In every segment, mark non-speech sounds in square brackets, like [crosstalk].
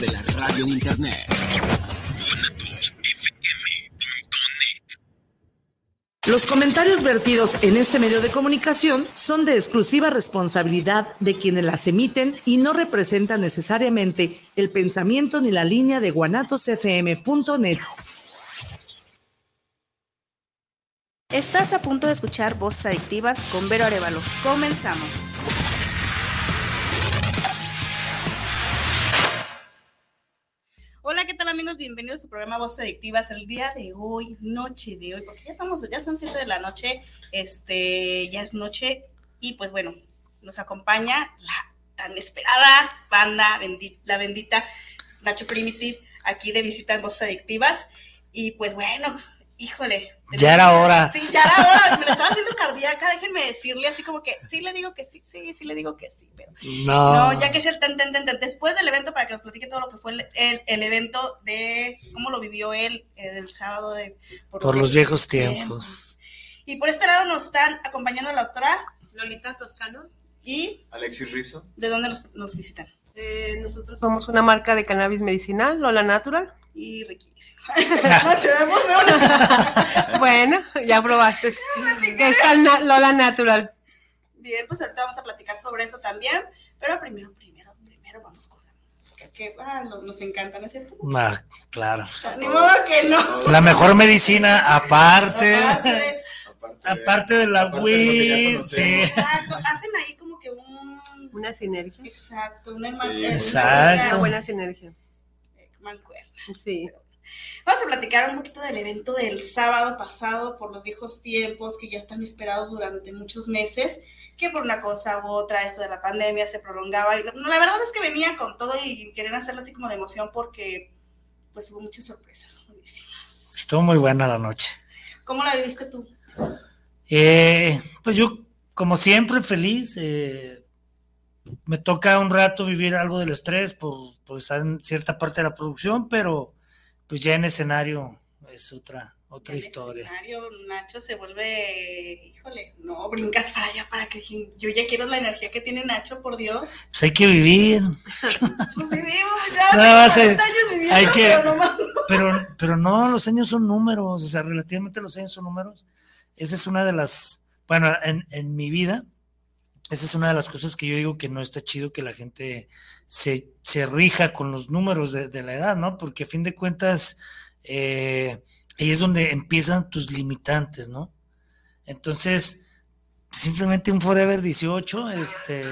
de la radio en internet. Los comentarios vertidos en este medio de comunicación son de exclusiva responsabilidad de quienes las emiten y no representan necesariamente el pensamiento ni la línea de guanatosfm.net. Estás a punto de escuchar Voces Adictivas con Vero Arevalo. Comenzamos. Tal amigos? Bienvenidos a su programa Voces Adictivas. El día de hoy, noche de hoy, porque ya estamos, ya son 7 de la noche, este, ya es noche, y pues bueno, nos acompaña la tan esperada banda, la bendita Nacho Primitive, aquí de visita en Voces Adictivas. Y pues bueno, híjole. Ya era hora. Sí, ya era hora. Me lo estaba haciendo cardíaca, déjenme decirle así como que sí le digo que sí, sí, sí le digo que sí, pero. No. No, ya que es el ten, ten, ten, ten. Después del evento, para que nos platique todo lo que fue el, el, el evento de cómo lo vivió él el sábado de. Por, los viejos tiempos. Y por este lado nos están acompañando la doctora Lolita Toscano. y Alexis Rizo. ¿de dónde nos, nos visitan? Eh, nosotros somos una marca de cannabis medicinal, Lola Natural. Y riquísimo. [laughs] Una. [laughs] Bueno, ya probaste. que es tan na- Lola Natural. Bien, pues ahorita vamos a platicar sobre eso también. Pero primero, primero, primero vamos con la música, que ah, no- nos encanta, ¿no es cierto? Ah, claro. Ni modo que no. La mejor medicina, aparte, Aparte de- aparte de la aparte Wii, sí. Exacto, hacen ahí como que un. Una sinergia. Exacto, una Sí. man- Exacto. Una buena sinergia. mancuerna. Sí. Vamos a platicar un poquito del evento del sábado pasado por los viejos tiempos que ya están esperados durante muchos meses, que por una cosa u otra, esto de la pandemia se prolongaba. Y la, no, la verdad es que venía con todo y querían hacerlo así como de emoción porque pues hubo muchas sorpresas buenísimas. Estuvo muy buena la noche. ¿Cómo la viviste tú? Eh, pues yo, como siempre, feliz. eh, me toca un rato vivir algo del estrés por, por estar en cierta parte de la producción, pero pues ya en escenario es otra, otra El historia. escenario, Nacho se vuelve, híjole, no, brincas para allá para que yo ya quiero la energía que tiene Nacho, por Dios. Pues hay que vivir, [laughs] Pues sí, vivo, [laughs] ya No, tengo va a ser- 40 años viviendo, hay que- pero nomás pero, pero no, los años son números, o sea, relativamente los años son números. Esa es una de las, bueno, en, en mi vida, esa es una de las cosas que yo digo que no está chido que la gente se, se rija con los números de, de la edad, ¿no? Porque a fin de cuentas, eh, ahí es donde empiezan tus limitantes, ¿no? Entonces, simplemente un Forever 18, este,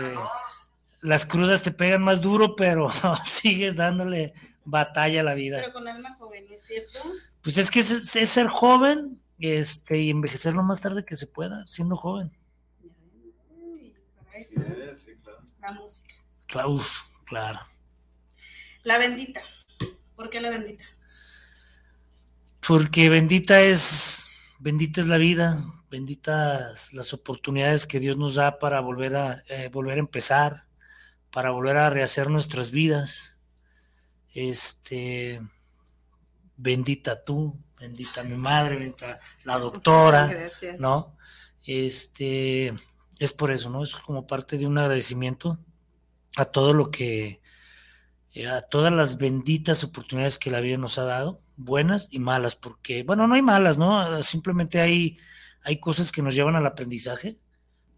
las crudas te pegan más duro, pero [laughs] sigues dándole batalla a la vida. Pero con alma joven, ¿no es cierto? Pues es que es, es ser joven este, y envejecer lo más tarde que se pueda, siendo joven. Sí, sí, claro. La música. Claro, uf, claro. La bendita. ¿Por qué la bendita? Porque bendita es, bendita es la vida, benditas las oportunidades que Dios nos da para volver a, eh, volver a empezar, para volver a rehacer nuestras vidas. Este, bendita tú, bendita mi madre, bendita la doctora. [laughs] Gracias. ¿no? Este, es por eso, ¿no? Es como parte de un agradecimiento a todo lo que, eh, a todas las benditas oportunidades que la vida nos ha dado, buenas y malas, porque, bueno, no hay malas, ¿no? Simplemente hay, hay cosas que nos llevan al aprendizaje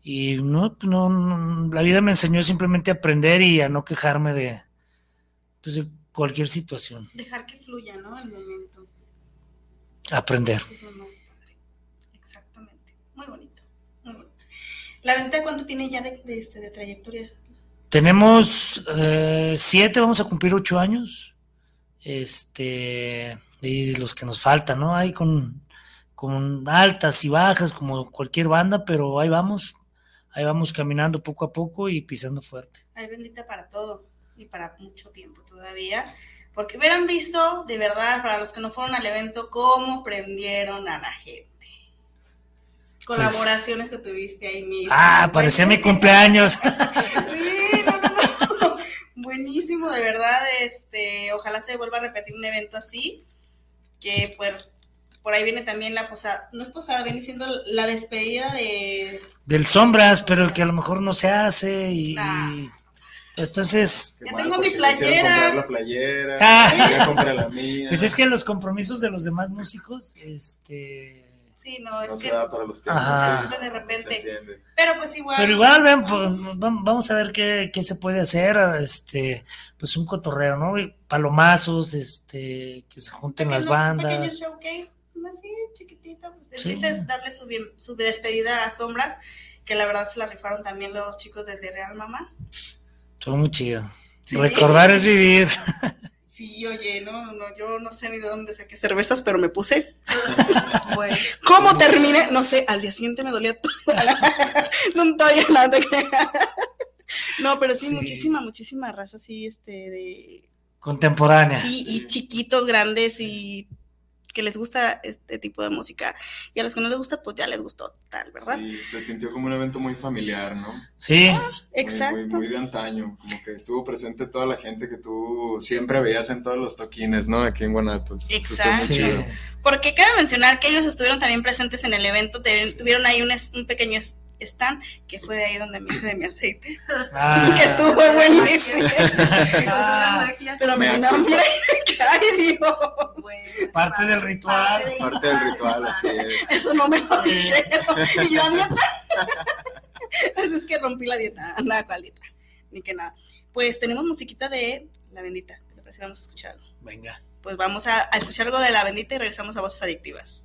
y no, no, no, la vida me enseñó simplemente a aprender y a no quejarme de, pues, de cualquier situación, Dejar que fluya, ¿no? El momento. aprender es lo más padre. Exactamente. Muy bonito. Muy bonito. ¿La bendita cuánto tiene ya de, de, este, de trayectoria? Tenemos eh, siete, vamos a cumplir ocho años. Este, y los que nos faltan, ¿no? Hay con, con altas y bajas, como cualquier banda, pero ahí vamos. Ahí vamos caminando poco a poco y pisando fuerte. Hay bendita para todo y para mucho tiempo todavía. Porque hubieran visto, de verdad, para los que no fueron al evento, cómo prendieron a la gente. Colaboraciones que tuviste ahí mismo. Pues Ah, parecía mi cumpleaños. [laughs] Sí, no, no, no. Buenísimo, de verdad. Este, ojalá se vuelva a repetir un evento así. Que pues, por ahí viene también la posada. No es posada, viene siendo la despedida de. Del sombras, pero que a lo mejor no se hace y, Nah. y Entonces, Ya tengo mi playera. comprar la playera, Ah. ya compré la mía. pues es que los compromisos de los demás músicos, este... Sí, no, es no que se da para los tiempos. Ajá. de repente. se entiende. Pero pues igual. Pero igual, ven, pues, vam- vamos a ver qué, qué se puede hacer, este, pues un cotorreo, ¿no? Palomazos, este, que se junten las bandas. Pequeño showcase, así chiquitito. El Sí. chiste es darle su, bien- su despedida a Sombras, que la verdad se la rifaron también los chicos de The Real Mama. Estuvo muy chido. Sí. Recordar es vivir. [laughs] Sí, oye, no, no, yo no sé ni de dónde saqué cervezas, pero me puse. [laughs] Bueno, ¿Cómo terminé? No sé, al día siguiente me dolía todo. [laughs] no, todavía te creas. No, pero sí, Sí. muchísima, muchísima raza, así, este, de... Contemporánea. Sí, y chiquitos, grandes y que les gusta este tipo de música. Y a los que no les gusta, pues ya les gustó tal, ¿verdad? Sí, se sintió como un evento muy familiar, ¿no? Sí, Muy- Exacto. Muy, muy de antaño, como que estuvo presente toda la gente que tú siempre veías en todos los toquines, ¿no? Aquí en Guanatos. Exacto. sí. chido. Porque cabe mencionar que ellos estuvieron también presentes en el evento, tuvieron ahí un, es- un pequeño es- stand, que fue de ahí donde me hice de mi aceite, Ah, que estuvo buenísimo. [laughs] Pero Me nombre, [laughs] ay Dios, Bueno, parte del ritual. Parte del ritual, así es. eso no me lo dijeron. Y yo a dieta. Así es que rompí la dieta, [laughs] nada, cual dieta, ni que nada. Pues tenemos musiquita de La Bendita, ¿qué te parece? Vamos a escucharlo. Venga. Pues vamos a, a escuchar algo de La Bendita y regresamos a Voces Adictivas.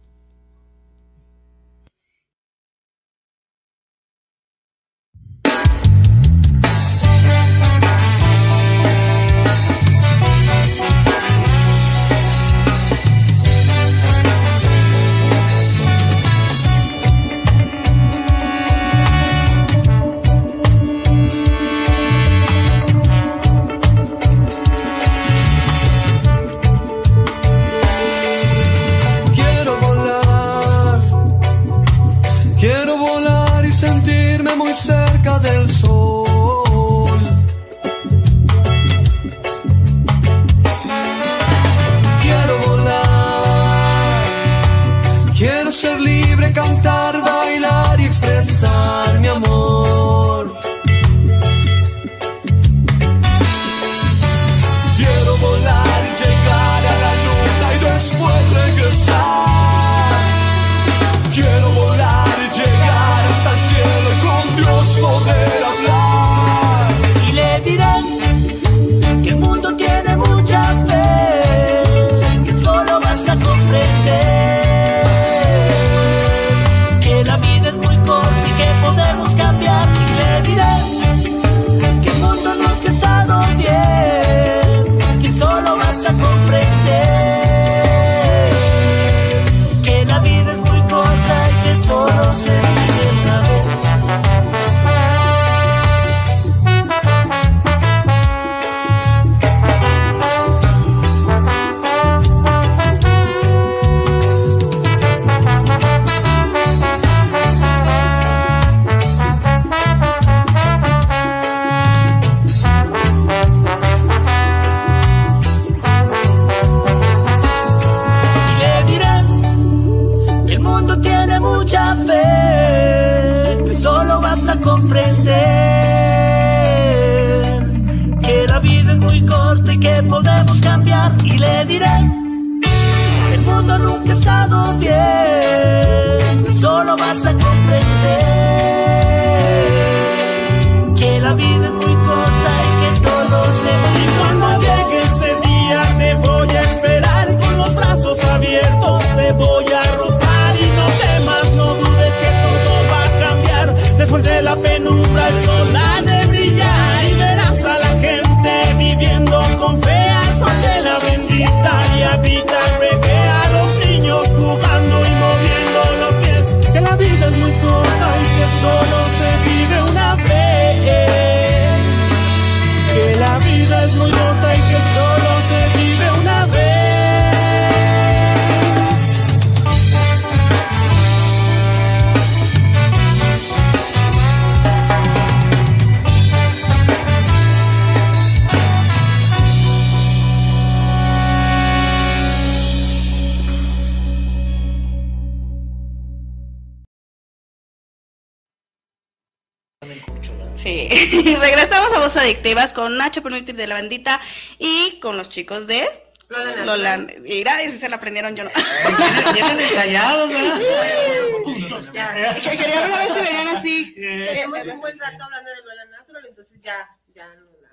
Sí, [laughs] regresamos a Voz Adictivas con Nacho Permitir de la bandita y con los chicos de Lola Natural. Lola. Mira, ese se la aprendieron yo no. Vienen- Vienen ensayados, ¿verdad? [laughs] Que Quería ver a ver si venían así. [laughs] Eh, Tenemos un buen rato hablando de Lola Natural, entonces ya, ya no la.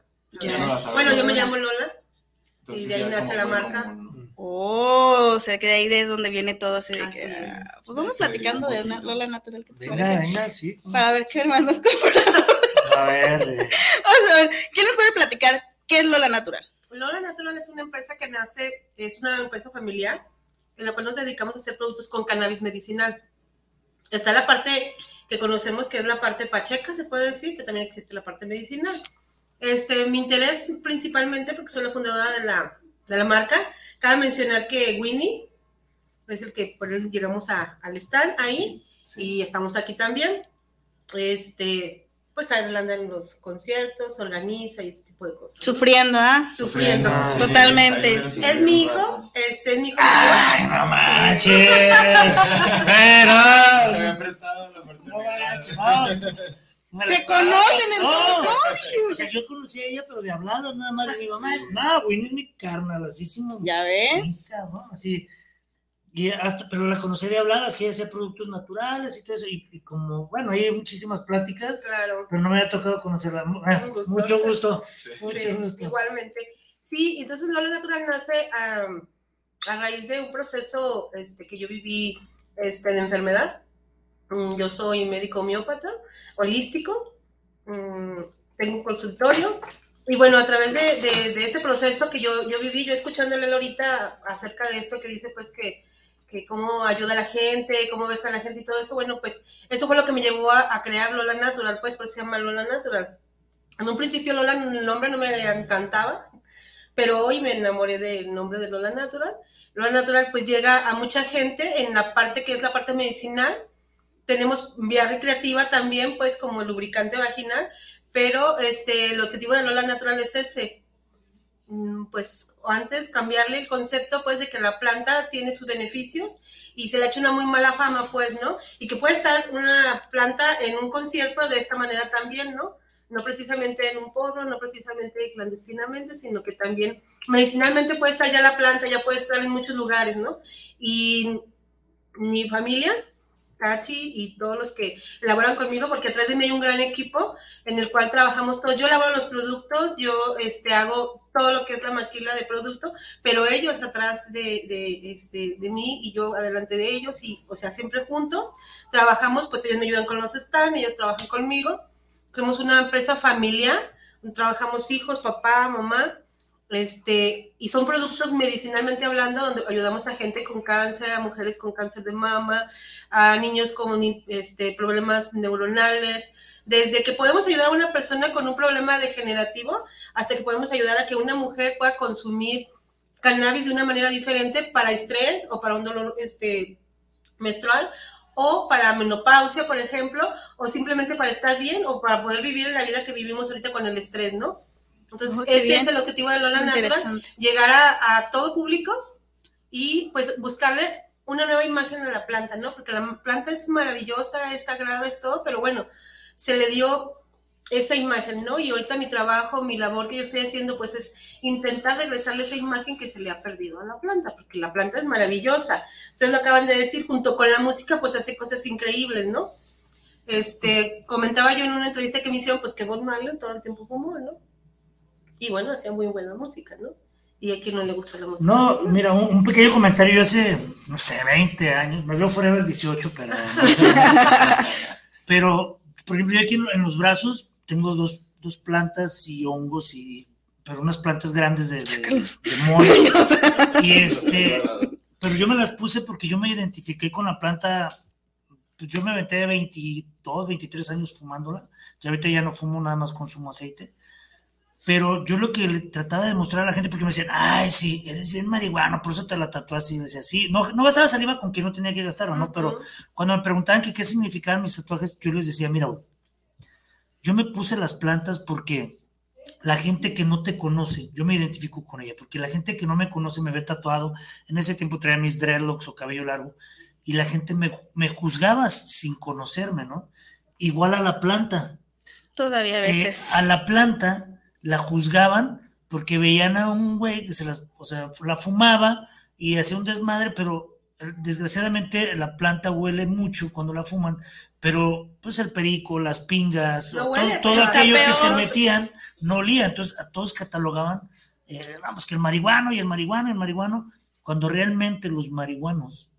Ya. Bueno, yo me llamo Lola. Entonces Y de ahí ya nace como la marca. Oh, o sea que de ahí es donde viene todo así de que. Ah, Pues vamos platicando de una Lola Natural. ¿qué te Venga, parece? venga, sí. Para ver qué me andas comprando. [laughs] A ver, eh, Vamos [laughs] a ver, ¿quién nos puede platicar qué es Lola Natural? Lola Natural es una empresa que nace, es una empresa familiar en la cual nos dedicamos a hacer productos con cannabis medicinal. Está la parte que conocemos que es la parte pacheca, se puede decir, pero también existe la parte medicinal. Este, mi interés principalmente, porque soy la fundadora de la, de la marca, cabe mencionar que Winnie es el que por él llegamos a, al stand ahí y estamos aquí también. Este, pues él anda en los conciertos, organiza y ese tipo de cosas. Sufriendo, ¿ah? Sufriendo. Sí, Totalmente. Es mi hijo, este es mi hijo. Ay, no manches. [laughs] Se Pero. había prestado la No oportunidad. manches, no. Me la- Se conocen en No, o sea, yo conocí a ella, pero de hablado nada más de mi mamá. No, güey, no es mi carnal, así sí ¿Ya ves? Cabrón, así. Y hasta, pero la conocí de habladas, que ella hacía productos naturales y todo eso. Y, y como, bueno, hay muchísimas pláticas, Claro. pero no me había tocado conocerla. Mu- ah, gusto. Mucho gusto. Sí. Mucho Sí, gusto. igualmente. Sí, entonces Lola Natural nace am, a raíz de un proceso este, que yo viví este, de enfermedad. Mm, Yo soy médico homeópata, holístico, mm, tengo un consultorio. Y bueno, a través de, de, de ese proceso que yo, yo viví, yo escuchándole ahorita acerca de esto que dice pues que, que cómo ayuda a la gente, cómo ves a la gente y todo eso, bueno, pues eso fue lo que me llevó a, a crear Lola Natural, pues por eso se llama Lola Natural. En un principio Lola, el nombre no me encantaba, pero hoy me enamoré del nombre de Lola Natural. Lola Natural pues llega a mucha gente en la parte que es la parte medicinal. Tenemos vía recreativa también pues como lubricante vaginal, pero este, el objetivo de Lola Natural es ese. Mm, Pues antes cambiarle el concepto pues de que la planta tiene sus beneficios y se le ha hecho una muy mala fama pues, ¿no? Y que puede estar una planta en un concierto de esta manera también, ¿no? no precisamente en un porro, no precisamente clandestinamente, sino que también medicinalmente puede estar ya la planta, ya puede estar en muchos lugares, ¿no? Y mi familia, Tachi y todos los que laboran conmigo, porque atrás de mí hay un gran equipo en el cual trabajamos todos. Yo elaboro los productos, yo este, hago todo lo que es la maquila de producto, pero ellos atrás de, de, este, de mí y yo adelante de ellos, y, o sea, siempre juntos trabajamos, pues ellos me ayudan con los stands, ellos trabajan conmigo. Somos una empresa familiar, trabajamos hijos, papá, mamá, este, y son productos medicinalmente hablando, donde ayudamos a gente con cáncer, a mujeres con cáncer de mama, a niños con este, problemas neuronales, desde que podemos ayudar a una persona con un problema degenerativo hasta que podemos ayudar a que una mujer pueda consumir cannabis de una manera diferente para estrés o para un dolor este, menstrual o para menopausia, por ejemplo, o simplemente para estar bien o para poder vivir la vida que vivimos ahorita con el estrés, ¿no? Entonces, Oh, ese bien. es el objetivo de Lola Natural, llegar a, a todo público y pues buscarle una nueva imagen a la planta, ¿no? Porque la planta es maravillosa, es sagrada, es todo, pero bueno, se le dio esa imagen, ¿no? Y ahorita mi trabajo, mi labor que yo estoy haciendo, pues es intentar regresarle esa imagen que se le ha perdido a la planta, porque la planta es maravillosa. Ustedes lo acaban de decir, junto con la música, pues hace cosas increíbles, ¿no? Este, comentaba yo en una entrevista que me hicieron, pues que Bob Marley todo el tiempo fumó, ¿no? Y bueno, hacía muy buena música, ¿no? Y a quien no le gusta la música. No, mira, un, un pequeño comentario. Yo hace, no sé, 20 años, me veo Forever 18, pero. no sé. [laughs] pero, por ejemplo, yo aquí en, en los brazos tengo dos, dos plantas y hongos, y, pero unas plantas grandes de, de, de mono. [laughs] Y este, pero yo me las puse porque yo me identifiqué con la planta. Pues yo me aventé 22, 23 años fumándola. Y ahorita ya no fumo, nada más consumo aceite. Pero yo lo que le trataba de demostrar a la gente, porque me decían, ay, sí, eres bien marihuano, por eso te la tatuaste. Y yo decía, sí, no, no gastaba saliva con que no tenía que gastarlo, ¿no? Pero cuando me preguntaban que qué significaban mis tatuajes, yo les decía, mira, güey, yo me puse las plantas porque la gente que no te conoce, yo me identifico con ella, porque la gente que no me conoce me ve tatuado, en ese tiempo traía mis dreadlocks o cabello largo, y la gente me, me juzgaba sin conocerme, ¿no? Igual a la planta. Todavía a eh, veces. a la planta la juzgaban porque veían a un güey que se las, o sea, la fumaba y hacía un desmadre, pero eh, desgraciadamente la planta huele mucho cuando la fuman, pero pues el perico, las pingas, No to- huele, todo, aquello que se metían no olía, entonces a todos catalogaban, eh, vamos, que el marihuano y el marihuano y el marihuano, cuando realmente los marihuanos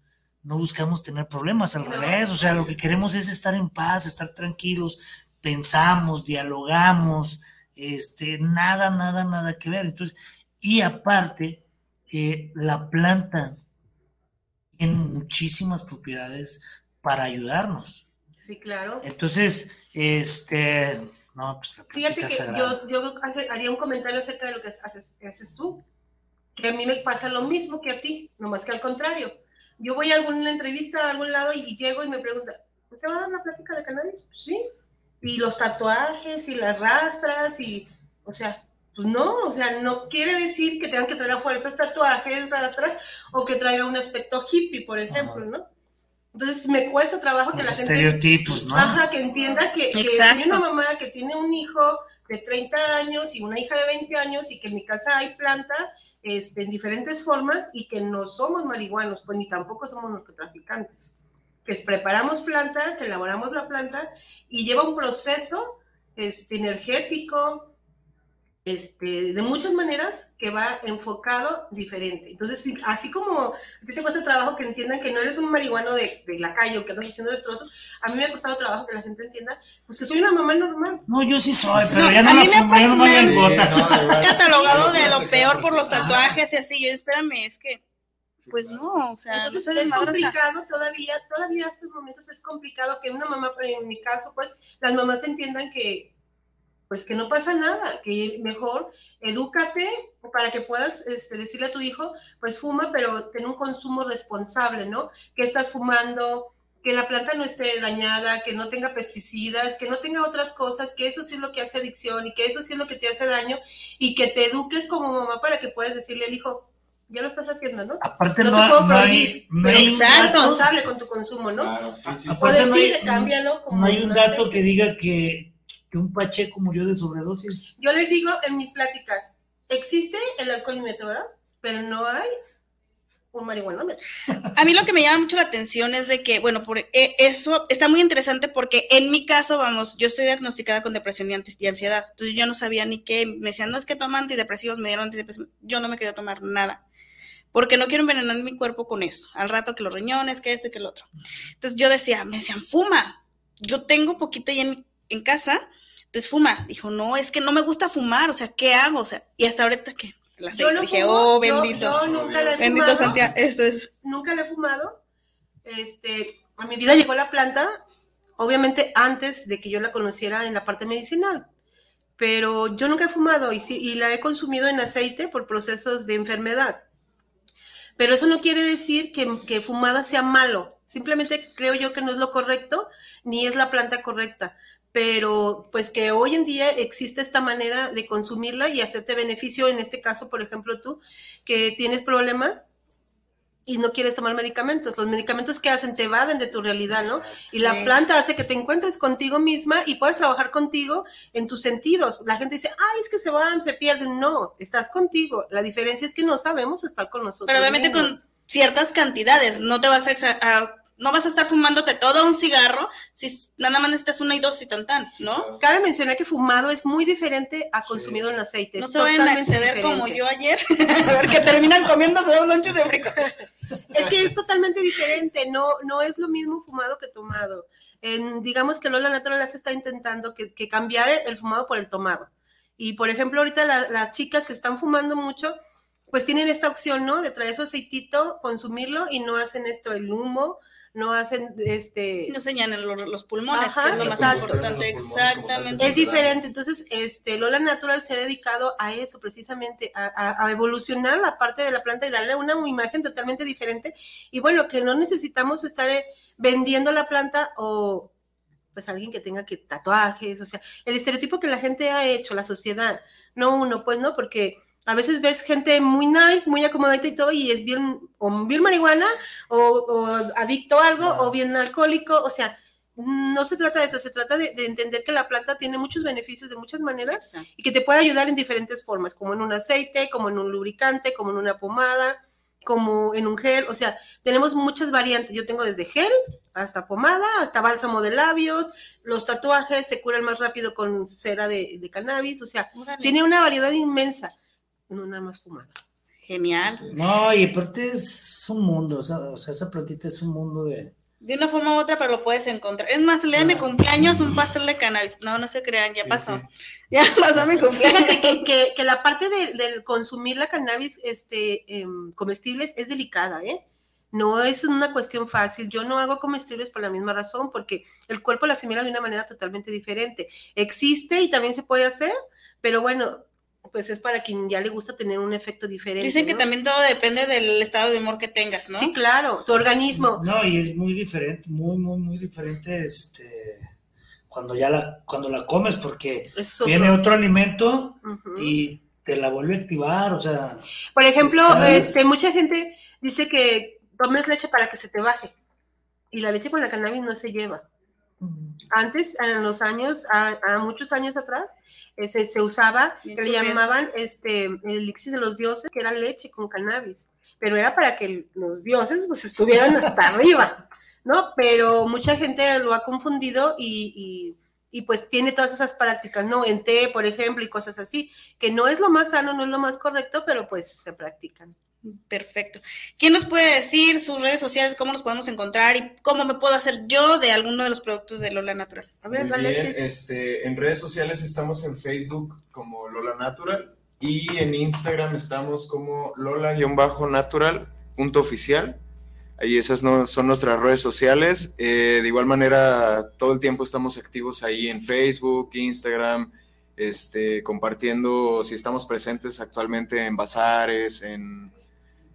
no buscamos tener problemas, al revés, o sea, lo que queremos es estar en paz, estar tranquilos, pensamos, dialogamos, este, nada, nada, nada que ver. Entonces, y aparte, eh, la planta tiene muchísimas propiedades para ayudarnos. Sí, claro. Entonces, este, no, pues la Fíjate que sagrada. yo, yo haría un comentario acerca de lo que haces, haces tú. Que a mí me pasa lo mismo que a ti, nomás que al contrario. Yo voy a alguna entrevista a algún lado y, y llego y me preguntan, ¿usted va a dar una plática de cannabis? Sí. Y los tatuajes y las rastras y, o sea, pues no, o sea, no quiere decir que tengan que traer a fuerzas tatuajes, rastras o que traiga un aspecto hippie, por ejemplo, ¿no? Entonces me cuesta trabajo que Los la gente estereotipos, ¿no? Ajá, que entienda que, que soy una mamá que tiene un hijo de 30 años y una hija de 20 años y que en mi casa hay planta este, en diferentes formas y que no somos marihuanos, pues ni tampoco somos narcotraficantes. Que preparamos planta, que elaboramos la planta y lleva un proceso este, energético, este, de muchas maneras que va enfocado diferente. Entonces, sí, así como a ti te cuesta trabajo que entiendan que no eres un marihuano de, de la calle o que andas haciendo destrozos, a mí me ha costado trabajo que la gente entienda, pues que soy una mamá normal. No, yo sí soy, pero No, ya no a la me fumo, ya no gotas. Sí, no, igual. [laughs] catalogado de lo peor por los tatuajes y así. Yo, espérame, es que, pues claro. no, o sea, Entonces no se es complicado todavía, todavía a estos momentos es complicado que una mamá, pero en mi caso, pues las mamás entiendan que, pues que no pasa nada, que mejor edúcate para que puedas este, decirle a tu hijo, pues fuma, pero ten un consumo responsable, ¿no? Que estás fumando, que la planta no esté dañada, que no tenga pesticidas, que no tenga otras cosas, que eso sí es lo que hace adicción y que eso sí es lo que te hace daño y que te eduques como mamá para que puedas decirle al hijo, ya lo estás haciendo, ¿no? Aparte No no, te puedo no hay, prohibir, no pero hay un dato- responsable con tu consumo, ¿no? Claro, sí, sí, sí. O Aparte no hay- decide, cámbialo. como no hay un dato que diga que, que un Pacheco murió de sobredosis. Yo les digo en mis pláticas, existe el alcoholímetro, ¿verdad? Pero no hay un marihuanómetro. A mí lo que me llama mucho la atención es de que, bueno, por eh, eso está muy interesante porque en mi caso, vamos, yo estoy diagnosticada con depresión y, ansiedad. Entonces yo no sabía ni qué, me decían, no es que toma antidepresivos, me dieron antidepresivos. Yo no me quería tomar nada. Porque no quiero envenenar mi cuerpo con eso. Al rato que los riñones, que esto y que el otro. Entonces yo decía, me decían, fuma. Yo tengo poquita ahí en, en casa, entonces fuma. Dijo, no, es que no me gusta fumar, o sea, ¿qué hago? O sea, y hasta ahorita que la Yo no dije, fumo, oh, yo- bendito. Yo, nunca la he bendito fumado. Santiago. Esto es. Nunca la he fumado. Este, a mi vida llegó la planta, obviamente antes de que yo la conociera en la parte medicinal. Pero yo nunca he fumado y, sí, y la he consumido en aceite por procesos de enfermedad. Pero eso no quiere decir que, que fumada sea malo. Simplemente creo yo que no es lo correcto, ni es la planta correcta. Pero pues que hoy en día existe esta manera de consumirla y hacerte beneficio, en este caso, por ejemplo, tú, que tienes problemas y no quieres tomar medicamentos. Los medicamentos que hacen te evaden de tu realidad, ¿no? Y la Sí. planta hace que te encuentres contigo misma y puedas trabajar contigo en tus sentidos. La gente dice, ay, es que se van, se pierden. No, estás contigo. La diferencia es que no sabemos estar con nosotros. Pero obviamente mismos. con ciertas cantidades, no te vas a- no vas a estar fumándote todo un cigarro si nada más necesitas una y dos y tan tan, ¿no? Cabe mencionar que fumado es muy diferente a consumido en aceite. No se vayan a exceder como yo ayer, [laughs] a ver que terminan comiéndose dos lonches de frijoles. Es que es totalmente diferente, no, no es lo mismo fumado que tomado. En, digamos que Lola Natural se está intentando que, que cambiar el, el fumado por el tomado. Y por ejemplo, ahorita la- las chicas que están fumando mucho, pues tienen esta opción, ¿no? De traer su aceitito, consumirlo y no hacen esto, el humo, no hacen este... No señalan los, los pulmones, Ajá, que es lo más exacto. importante, exactamente. Es diferente, entonces este, Lola Natural se ha dedicado a eso precisamente, a, a- a evolucionar la parte de la planta y darle una imagen totalmente diferente. Y bueno, que no necesitamos estar eh, vendiendo la planta o pues alguien que tenga que tatuajes, o sea, el estereotipo que la gente ha hecho, la sociedad, no uno, pues no, porque a veces ves gente muy nice, muy acomodadita y todo, y es bien, o bien marihuana, o, o adicto a algo, o bien alcohólico, o sea, no se trata de eso, se trata de, de entender que la planta tiene muchos beneficios de muchas maneras Exacto. y que te puede ayudar en diferentes formas, como en un aceite, como en un lubricante, como en una pomada, como en un gel, o sea, tenemos muchas variantes. Yo tengo desde gel hasta pomada, hasta bálsamo de labios, los tatuajes se curan más rápido con cera de, de cannabis, o sea, Órale. tiene una variedad inmensa, no nada más pomada. Genial. No, y aparte es un mundo, o sea, o sea, esa plantita es un mundo de... De una forma u otra, pero lo puedes encontrar. Es más, el día de mi cumpleaños, un pastel de cannabis. No, no se crean, ya Sí, pasó. sí. [laughs] Ya pasó mi cumpleaños. Fíjate que, que- que la parte de- del consumir la cannabis este, em, comestibles es delicada, ¿eh? No es una cuestión fácil. Yo no hago comestibles por la misma razón, porque el cuerpo la asimila de una manera totalmente diferente. Existe y también se puede hacer, pero bueno, pues es para quien ya le gusta tener un efecto diferente. Dicen que ¿no? también todo depende del estado de humor que tengas, ¿no? Sí, claro, tu organismo. No, y es muy diferente, muy, muy, muy diferente este cuando ya la, cuando la comes, porque otro- viene otro alimento y te la vuelve a activar, o sea, Por ejemplo, este, mucha gente dice que tomes leche para que se te baje. Y la leche con la cannabis no se lleva. Antes, en los años, a, a muchos años atrás, eh, se, se usaba, que le llamaban este, el elixir de los dioses, que era leche con cannabis. Pero era para que los dioses pues, estuvieran hasta [laughs] arriba, ¿no? Pero mucha gente lo ha confundido y, y- y, pues tiene todas esas prácticas, ¿no? En té, por ejemplo, y cosas así, que no es lo más sano, no es lo más correcto, pero pues se practican. Perfecto. ¿Quién nos puede decir sus redes sociales, cómo nos podemos encontrar y cómo me puedo hacer yo de alguno de los productos de Lola Natural? A ver, Muy bien, Alexis. este, en redes sociales estamos en Facebook como Lola Natural y en Instagram estamos como Lola-natural.oficial. Ahí esas no, son nuestras redes sociales. Eh, de igual manera, todo el tiempo estamos activos ahí en Facebook, Instagram, este, compartiendo si estamos presentes actualmente en bazares, en,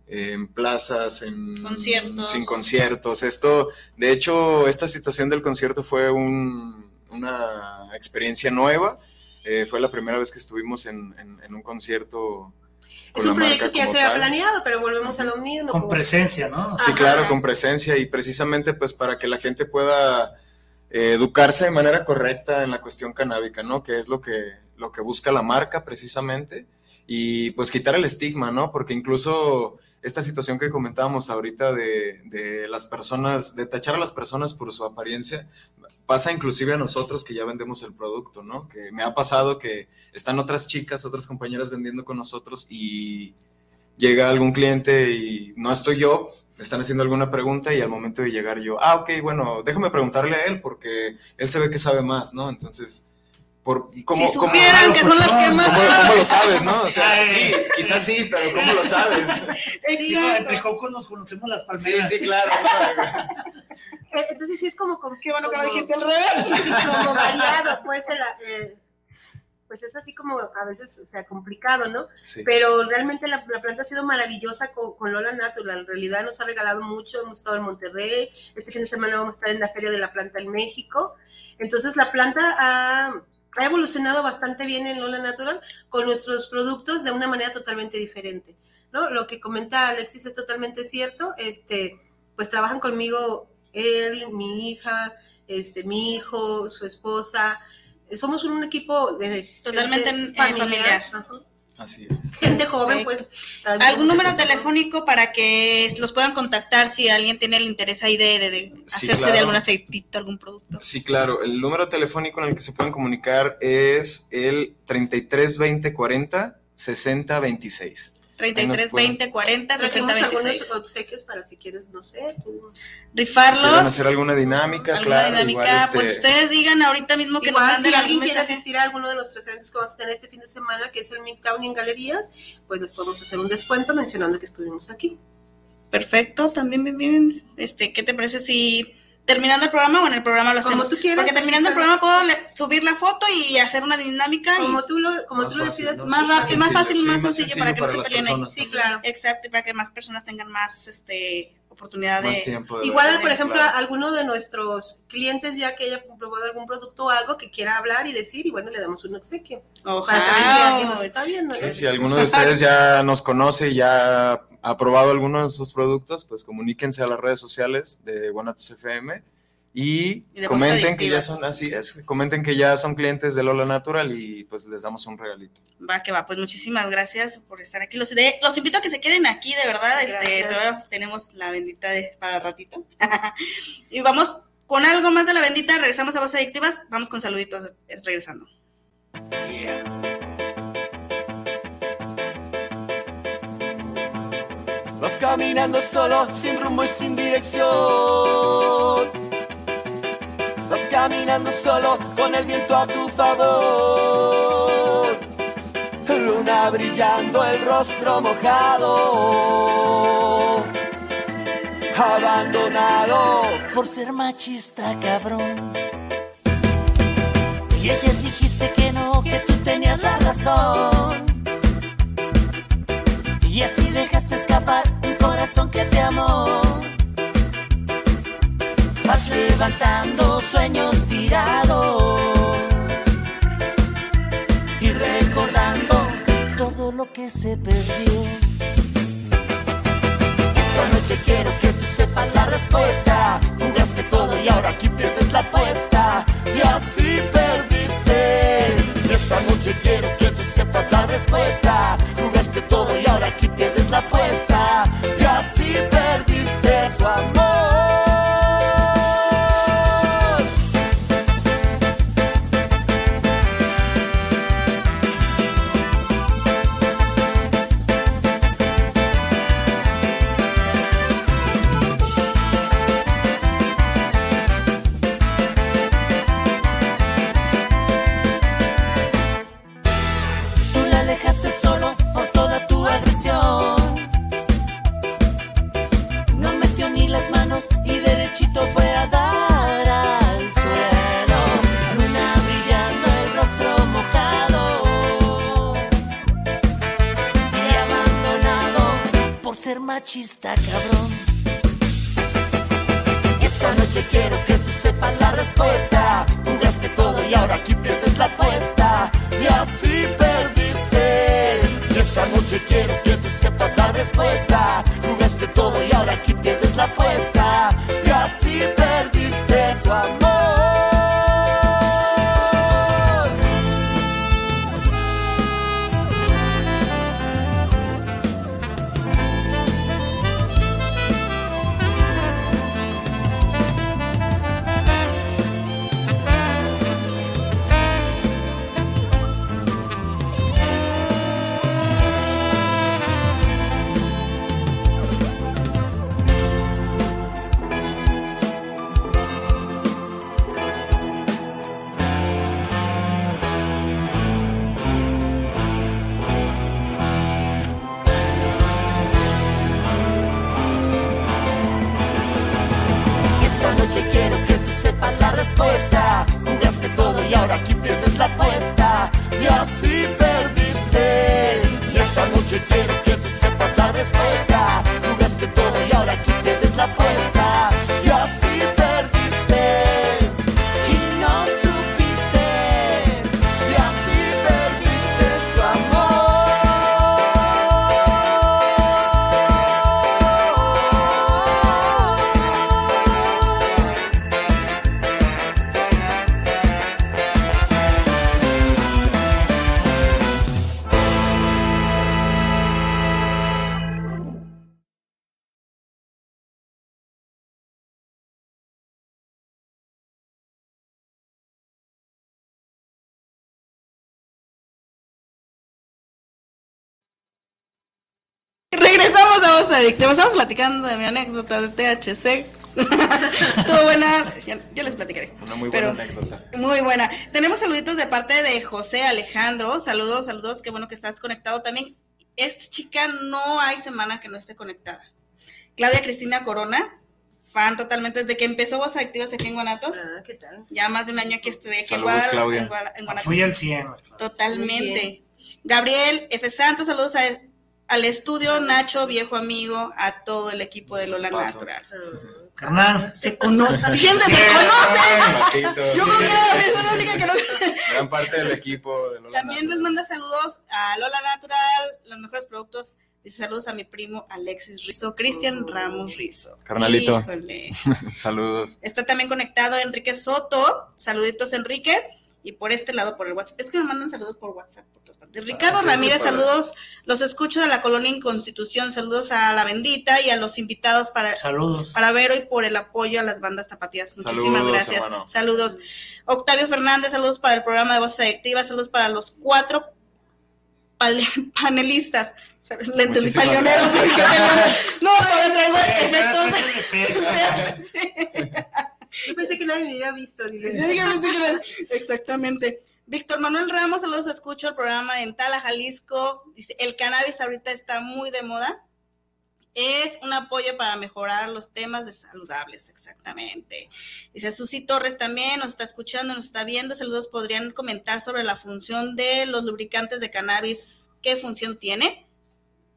en plazas, en Conciertos. sin conciertos. Esto, de hecho, esta situación del concierto fue un- una experiencia nueva. Eh, fue la primera vez que estuvimos en, en- en un concierto con Es un la marca proyecto que ya se había planeado, pero volvemos a lo mismo. con como- presencia, ¿no? Sí, Ajá. claro, con presencia y precisamente pues para que la gente pueda eh, educarse de manera correcta en la cuestión canábica, ¿no? Que es lo que, lo que busca la marca precisamente y pues quitar el estigma, ¿no? Porque incluso esta situación que comentábamos ahorita de, las personas, de tachar a las personas por su apariencia, pasa inclusive a nosotros que ya vendemos el producto, ¿no? Que me ha pasado que están otras chicas, otras compañeras vendiendo con nosotros y llega algún cliente y no estoy yo, me están haciendo alguna pregunta y al momento de llegar yo, ah, ok, bueno, déjame preguntarle a él porque él se ve que sabe más, ¿no? Entonces, por, ¿cómo, si cómo- supieran que son las que más ¿Cómo, lo sabes, no? O sea, Ay. sí, quizás sí, pero ¿cómo lo sabes? Sí, entre Joco nos conocemos las Sí, palmeras. sí, claro. Eh, Entonces sí es como... como Qué bueno que lo como- dijiste al revés. [laughs] como variado, pues, el- el- pues es así como a veces, o sea, complicado, ¿no? Sí. Pero realmente la, la planta ha sido maravillosa con, con Lola Natural. En realidad nos ha regalado mucho. Hemos estado en Monterrey. Este fin de semana vamos a estar en la Feria de la Planta en México. Entonces la planta ha, ha evolucionado bastante bien en Lola Natural con nuestros productos de una manera totalmente diferente. ¿no? Lo que comenta Alexis es totalmente cierto. Este, pues trabajan conmigo él, mi hija, este, mi hijo, su esposa. Somos un equipo de Totalmente, eh, familiar. Así es. Gente joven, Perfecto. pues. ¿Algún número telefónico para que los puedan contactar si alguien tiene el interés ahí de, de- de Sí, hacerse de algún aceitito, algún producto? Sí, claro. El número telefónico en el que se pueden comunicar es el 33 20 40 60 26. 33, 20, 40, 60, Trajimos 26. algunos obsequios para si quieres, no sé. tú- ¿Quieren Rifarlos. hacer alguna dinámica? alguna claro, dinámica, igual, este, pues ustedes digan ahorita mismo que nos Igual, si manden alguien quiere mensaje. asistir a alguno de nuestros eventos que vamos a tener este fin de semana, que es el Midtown en Galerías, pues les podemos hacer un descuento mencionando que estuvimos aquí. Perfecto, también bien, bien. Este, ¿qué te parece si terminando el programa o en el programa lo Como hacemos? tú quieras. Porque terminando el programa puedo le- subir la foto y hacer una dinámica y Como tú lo, como Más tú decidas. ¿no? más rápido, más fácil y sí, más sencillo para que no se peleen ahí. personas Sí, claro. exacto, y para que más personas tengan más este oportunidad Más de tiempo. de Igual, verdad, por ejemplo, claro. alguno de nuestros clientes ya que haya probado algún producto o algo que quiera hablar y decir, y bueno, le damos un obsequio. Para saber que alguien nos está viendo. si alguno de ustedes ya nos conoce y ya ha probado alguno de sus productos, pues comuníquense a las redes sociales de Guanatos FM Y, Y comenten que ya son, así es, comenten que ya son clientes de Lola Natural y pues les damos un regalito. Va que va, pues muchísimas gracias por estar aquí. Los, de- los invito a que se queden aquí, de verdad. Este, Gracias. todavía tenemos la bendita de, para ratito. [laughs] y vamos con algo más de la bendita. Regresamos a Voces Adictivas. Vamos con saluditos regresando. Vas caminando solo, sin rumbo y sin dirección. Vas caminando solo, con el viento a tu favor. Luna brillando, el rostro mojado. Abandonado. por ser machista, cabrón. Y ayer dijiste que no, que tú tenías la razón. Y así dejaste escapar corazón que te amó. Vas levantando sueños tirados. Y recordando todo lo que se perdió. Esta noche quiero que tú sepas la respuesta. Jugaste todo y ahora aquí pierdes la apuesta. y así perdiste. Esta noche quiero que tú sepas la respuesta. Jugaste todo y ahora aquí pierdes la apuesta. Y ser machista, Adictivas. Estamos platicando de mi anécdota de THC. [laughs] Estuvo buena. Ya, ya les platicaré. Una muy buena Pero- anécdota. Muy buena. Tenemos saluditos de parte de José Alejandro. Saludos, saludos. Qué bueno que estás conectado también. Esta chica no hay semana que no esté conectada. Claudia Cristina Corona, fan totalmente desde que empezó Voz Activas aquí en Guanatos. Ah, ¿qué tal? Ya más de un año que estuve aquí Saludos, en, Guadal- Claudia. en Guadal- en Guanatos. Fui al 100. Totalmente. Gabriel F. Santos, saludos a- al estudio, Nacho, viejo amigo, a todo el equipo de Lola Pato. Natural. Carnal, Se conocen, fíjense, se conocen. Patito, Yo creo que era la única que no. Gran parte del equipo de Lola También les manda saludos a Lola Natural, los mejores productos Dice saludos a mi primo Alexis Rizo, Cristian Ramos Rizo. Carnalito. Híjole. [laughs] Saludos. Está también conectado Enrique Soto. Saluditos, Enrique. Y por este lado, por el WhatsApp. Es que me mandan saludos por WhatsApp. Por todas partes. Ricardo Ah, qué Ramírez, saludos. Los escucho de la colonia Inconstitución. Saludos a la bendita y a los invitados para, Saludos. para Vero y por el apoyo a las bandas tapatías. Muchísimas Saludos, gracias. hermano. Saludos. Octavio Fernández, saludos para el programa de Voces Adictivas. Saludos para los cuatro [laughs] panelistas. ¿Sabes? Le entendí. [laughs] No, todavía traigo efectos. [laughs] Yo pensé que nadie me había visto. dígame. Exactamente. Víctor Manuel Ramos, saludos, escucho el programa en Tala, Jalisco. Dice, el cannabis ahorita está muy de moda. Es un apoyo para mejorar los temas de saludables, exactamente. Dice Susi Torres también nos está escuchando, nos está viendo. Saludos, ¿podrían comentar sobre la función de los lubricantes de cannabis? ¿Qué función tiene?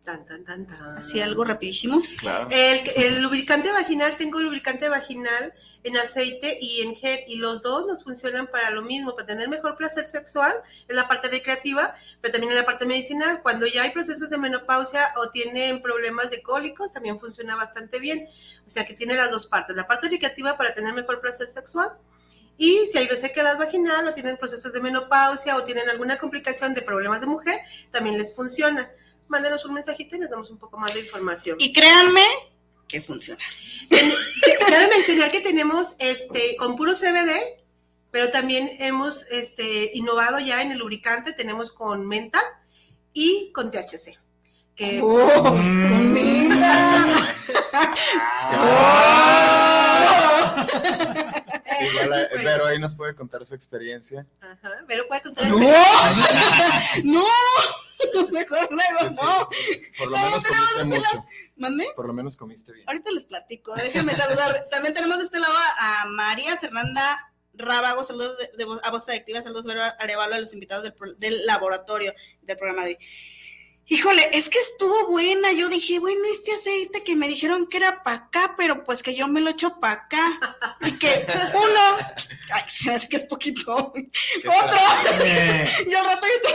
Tan, tan, tan, tan. Así algo rapidísimo. Claro. El, el lubricante vaginal, tengo lubricante vaginal en aceite y en gel, y los dos nos funcionan para lo mismo, para tener mejor placer sexual, en la parte recreativa, pero también en la parte medicinal. Cuando ya hay procesos de menopausia o tienen problemas de cólicos, también funciona bastante bien. O sea que tiene las dos partes, la parte recreativa para tener mejor placer sexual. Y si hay resequedad vaginal o tienen procesos de menopausia o tienen alguna complicación de problemas de mujer, también les funciona. Mándenos un mensajito y les damos un poco más de información. Y créanme que funciona. Cabe mencionar que tenemos este con puro CBD, pero también hemos este, innovado ya en el lubricante, tenemos con menta y con THC. Que ¡Oh! ¡Con menta! [laughs] Igual, eh, Vero ahí nos puede contar su experiencia. Ajá, pero puede contar ¡No! [laughs] ¡No! [laughs] Mejor luego, no. Por lo No, menos tenemos comiste este lado. mucho. ¿Mande? Por lo menos comiste bien. Ahorita les platico, déjenme saludar. [laughs] También tenemos de este lado a María Fernanda Rábago, saludos de, a Voz Adictiva, saludos Vero Arevalo a los invitados del, del laboratorio del programa de hoy. Híjole, es que estuvo buena. Yo dije, bueno, este aceite que me dijeron que era para acá, pero pues que yo me lo echo para acá. Y que uno, ay, se me hace que es poquito. Otro, [laughs] y al rato ya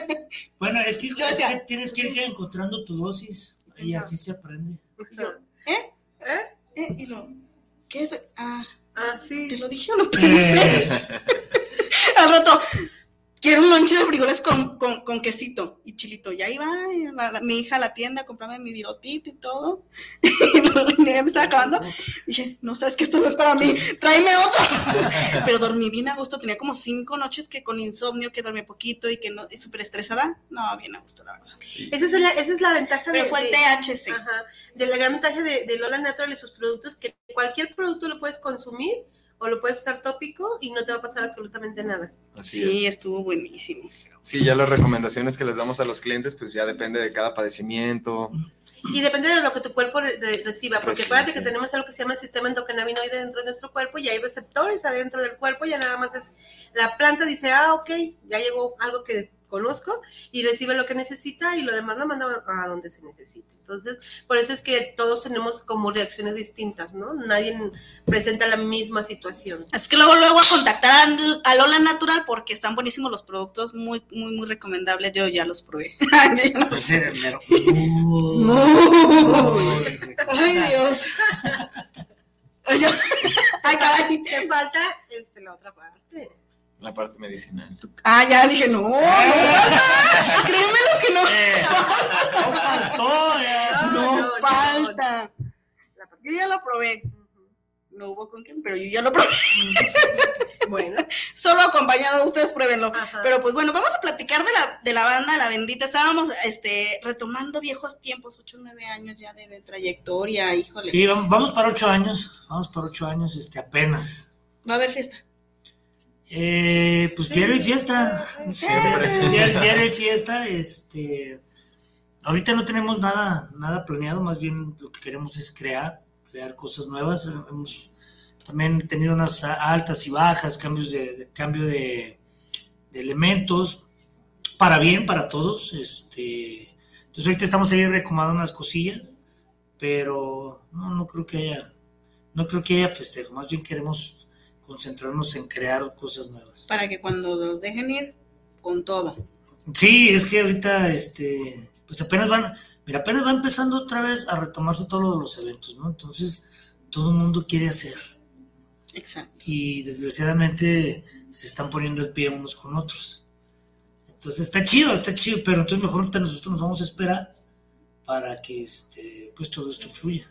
está. bueno, es que, [laughs] Yo es que tienes que ir encontrando tu dosis y así se aprende. Y yo, ¿eh? ¿Eh? ¿Eh? Y lo, ¿qué es? Ah, Ah, ¿te sí. lo dije o no pensé? [laughs] Al rato, quiero un lonche de frijoles con, con, con quesito y chilito. Y ahí va la- la- mi hija a la tienda a comprarme mi virotito y todo. [laughs] Y ya me estaba acabando. Dije, no sabes que esto no es para mí, tráeme otro. [laughs] Pero dormí bien a gusto. Tenía como cinco noches que con insomnio, que dormí poquito y que no, súper estresada. No, bien a gusto, la verdad. Esa es la, esa es la ventaja Pero de, fue el THC. Ajá, de la gran ventaja de, de Lola Natural y sus productos, que cualquier producto lo puedes consumir o lo puedes usar tópico y no te va a pasar absolutamente nada. Así Sí, es. estuvo buenísimo. Sí, ya las recomendaciones que les damos a los clientes, pues ya depende de cada padecimiento. Y depende de lo que tu cuerpo re- re- reciba, porque Recibe, acuérdate sí. que tenemos algo que se llama el sistema endocannabinoide dentro de nuestro cuerpo y hay receptores adentro del cuerpo, ya nada más es, la planta dice, ah, ok, ya llegó algo que conozco y recibe lo que necesita y lo demás lo manda a donde se necesite. Entonces, por eso es que todos tenemos como reacciones distintas, ¿no? Nadie presenta la misma situación. Es que luego, luego a contactar a, a Lola Natural porque están buenísimos los productos, muy, muy, muy recomendables. Yo ya los probé. [laughs] Ay, Dios. [laughs] Ay, caray. Te falta este, la otra parte. La parte medicinal. Ah, ya dije, no. no [laughs] falta. Créeme lo que no. Eh, no faltó, ya. No, no, falta. Yo ya lo probé. No hubo con quién, pero yo ya lo probé. Bueno, [laughs] Solo acompañado, ustedes pruébenlo. Ajá. Pero pues bueno, vamos a platicar de la, de la banda La Bendita. Estábamos este, retomando viejos tiempos, 8 o 9 años ya de, de trayectoria, híjole. Sí, vamos, vamos para ocho años. Vamos para ocho años, este, apenas. Va a haber fiesta. Eh, pues diario y fiesta. Siempre. [laughs] Diario, diario hay fiesta. Este, ahorita no tenemos nada, nada planeado, más bien lo que queremos es crear, crear cosas nuevas. Hemos también tenido unas altas y bajas, cambios de, de- cambio de, de elementos, para bien, para todos. Este, entonces ahorita estamos ahí recomendando unas cosillas, pero no, no creo que haya, no creo que haya festejo, más bien queremos concentrarnos en crear cosas nuevas. Para que cuando los dejen ir, con todo. Sí, es que ahorita, este, pues apenas van, Mira, apenas va empezando otra vez a retomarse todos lo de los eventos, ¿no? Entonces, todo el mundo quiere hacer. Exacto. Y desgraciadamente se están poniendo el pie unos con otros. Entonces, está chido, está chido, pero entonces mejor ahorita nosotros nos vamos a esperar para que este, pues todo esto fluya.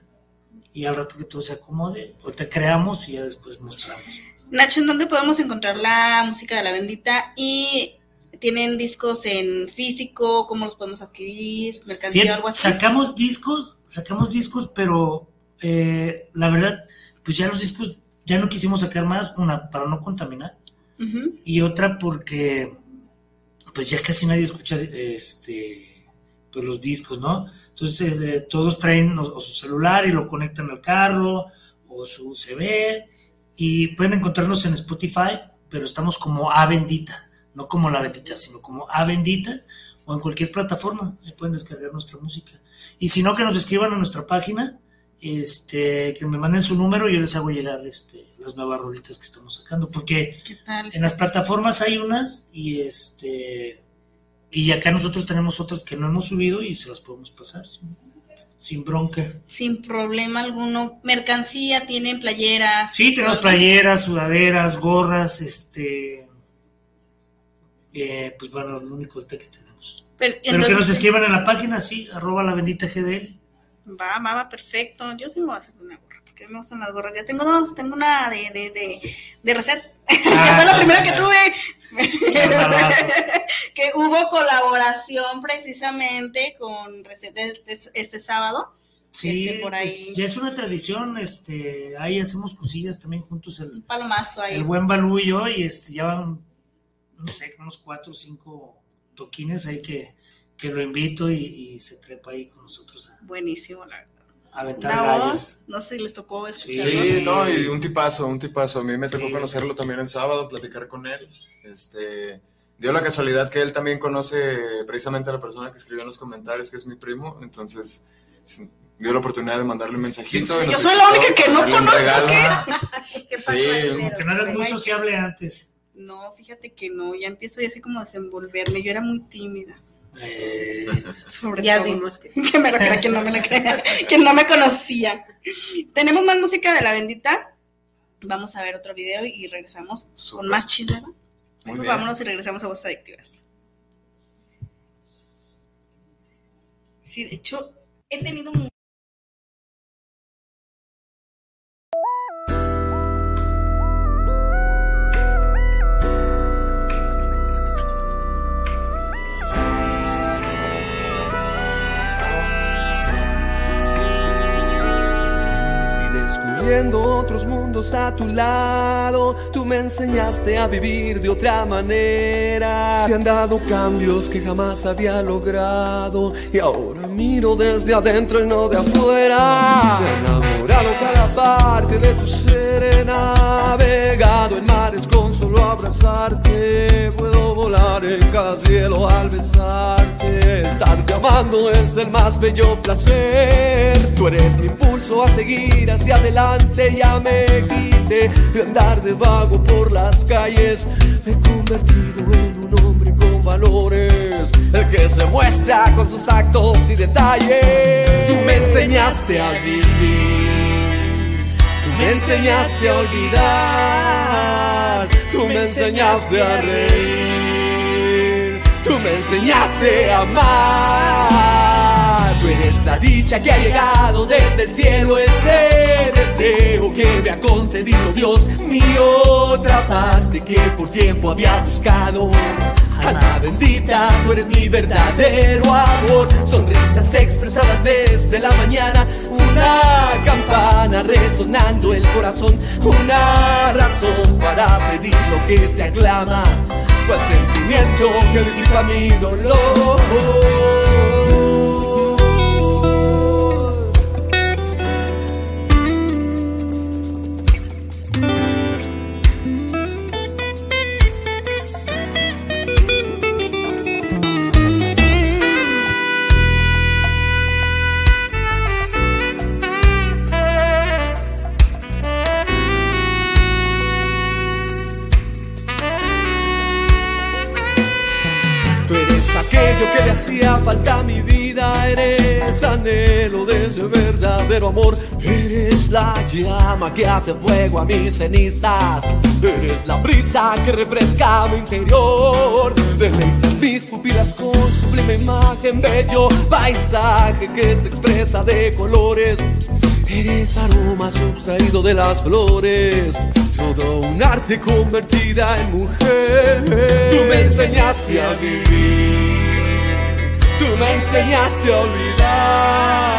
Y al rato que todo se acomode, ahorita creamos y ya después mostramos. Nacho, ¿en dónde podemos encontrar la música de la bendita? Y tienen discos en físico, ¿cómo los podemos adquirir? ¿Mercancía o algo así? sacamos discos, sacamos discos, pero eh, la verdad, pues ya los discos ya no quisimos sacar más, una, para no contaminar, y otra porque pues ya casi nadie escucha este pues los discos, ¿no? Entonces eh, todos traen o, o su celular y lo conectan al carro o su USB y pueden encontrarnos en Spotify, pero estamos como A Bendita, no como La Bendita, sino como A Bendita o en cualquier plataforma, ahí pueden descargar nuestra música. Y si no, que nos escriban a nuestra página, este, que me manden su número y yo les hago llegar este, las nuevas rolitas que estamos sacando, porque ¿Qué tal? en las plataformas hay unas y este y acá nosotros tenemos otras que no hemos subido y se las podemos pasar sin, sin bronca. Sin problema alguno. Mercancía, tienen playeras. Sí, tenemos playeras, sudaderas, gorras, este eh, pues bueno, lo único que tenemos. Pero, Pero que nos escriban en la página, sí, arroba la bendita GDL. Va, va, va, perfecto. Yo sí me voy a hacer una gorra, porque me gustan las gorras. Ya tengo dos, tengo una de, de, de, de reset, que [laughs] fue la primera que tuve. [laughs] Que hubo colaboración precisamente con Reset este, este sábado. Sí, Este, por ahí. pues, ya es una tradición, este, ahí hacemos cosillas también juntos el, Un palomazo ahí. el buen Balú y yo, y este, ya van, no sé, unos cuatro o cinco toquines ahí que, que lo invito y, y se trepa ahí con nosotros a, Buenísimo, la verdad. aventar voz, no sé si les tocó escucharlo. Sí, no, y un tipazo, un tipazo. A mí me tocó Sí. conocerlo también el sábado, platicar con él. Este, dio la casualidad que él también conoce precisamente a la persona que escribió en los comentarios, que es mi primo. Entonces, sí, dio la oportunidad de mandarle un mensajito. y Yo soy la única que no conozco. ¿qué? [laughs] [laughs] ¿Qué pasó Sí, pero? Que no eres muy sociable antes. No, fíjate que no, ya empiezo ya así como a desenvolverme. Yo era muy tímida. Eh, Sobre Ya todo. vimos que [laughs] que me lo crea, quien no me lo crea, quien no me conocía. Tenemos más música de la bendita. Vamos a ver otro video y regresamos Súper. con más chisme. Muy Pues bien. vámonos y regresamos a Voces Adictivas. Sí, de hecho, he tenido descubriendo otros mundos a tu lado, tú me enseñaste a vivir de otra manera. Se han dado cambios que jamás había logrado y ahora miro desde adentro y no de afuera. Ha enamorado cada parte de tu ser, he navegado en mares con solo abrazarte. Puedo volar en cada cielo al besarte. Estarte amando es el más bello placer. Tú eres mi impulso a seguir hacia adelante. Ya me quité de andar de vago por las calles. Me he convertido en un hombre con valores. El que se muestra con sus actos y detalles. Tú me enseñaste a vivir. Tú me enseñaste a olvidar. Tú me enseñaste a reír. Tú me enseñaste a amar. Tú eres la dicha que ha llegado desde el cielo. Ese deseo que me ha concedido Dios. Mi otra parte que por tiempo había buscado. Alma bendita, tú eres mi verdadero amor. Sonrisas expresadas desde la mañana. Una campana resonando el corazón. Una razón para pedir lo que se aclama. El sentimiento que disipa mi dolor. Verdadero amor. Eres la llama que hace fuego a mis cenizas. Eres la brisa que refresca mi interior. Deleita mis pupilas con sublime imagen, bello paisaje que se expresa de colores. Eres aroma subtraído de las flores, todo un arte convertida en mujer. Tú me enseñaste a vivir, tú me enseñaste a olvidar,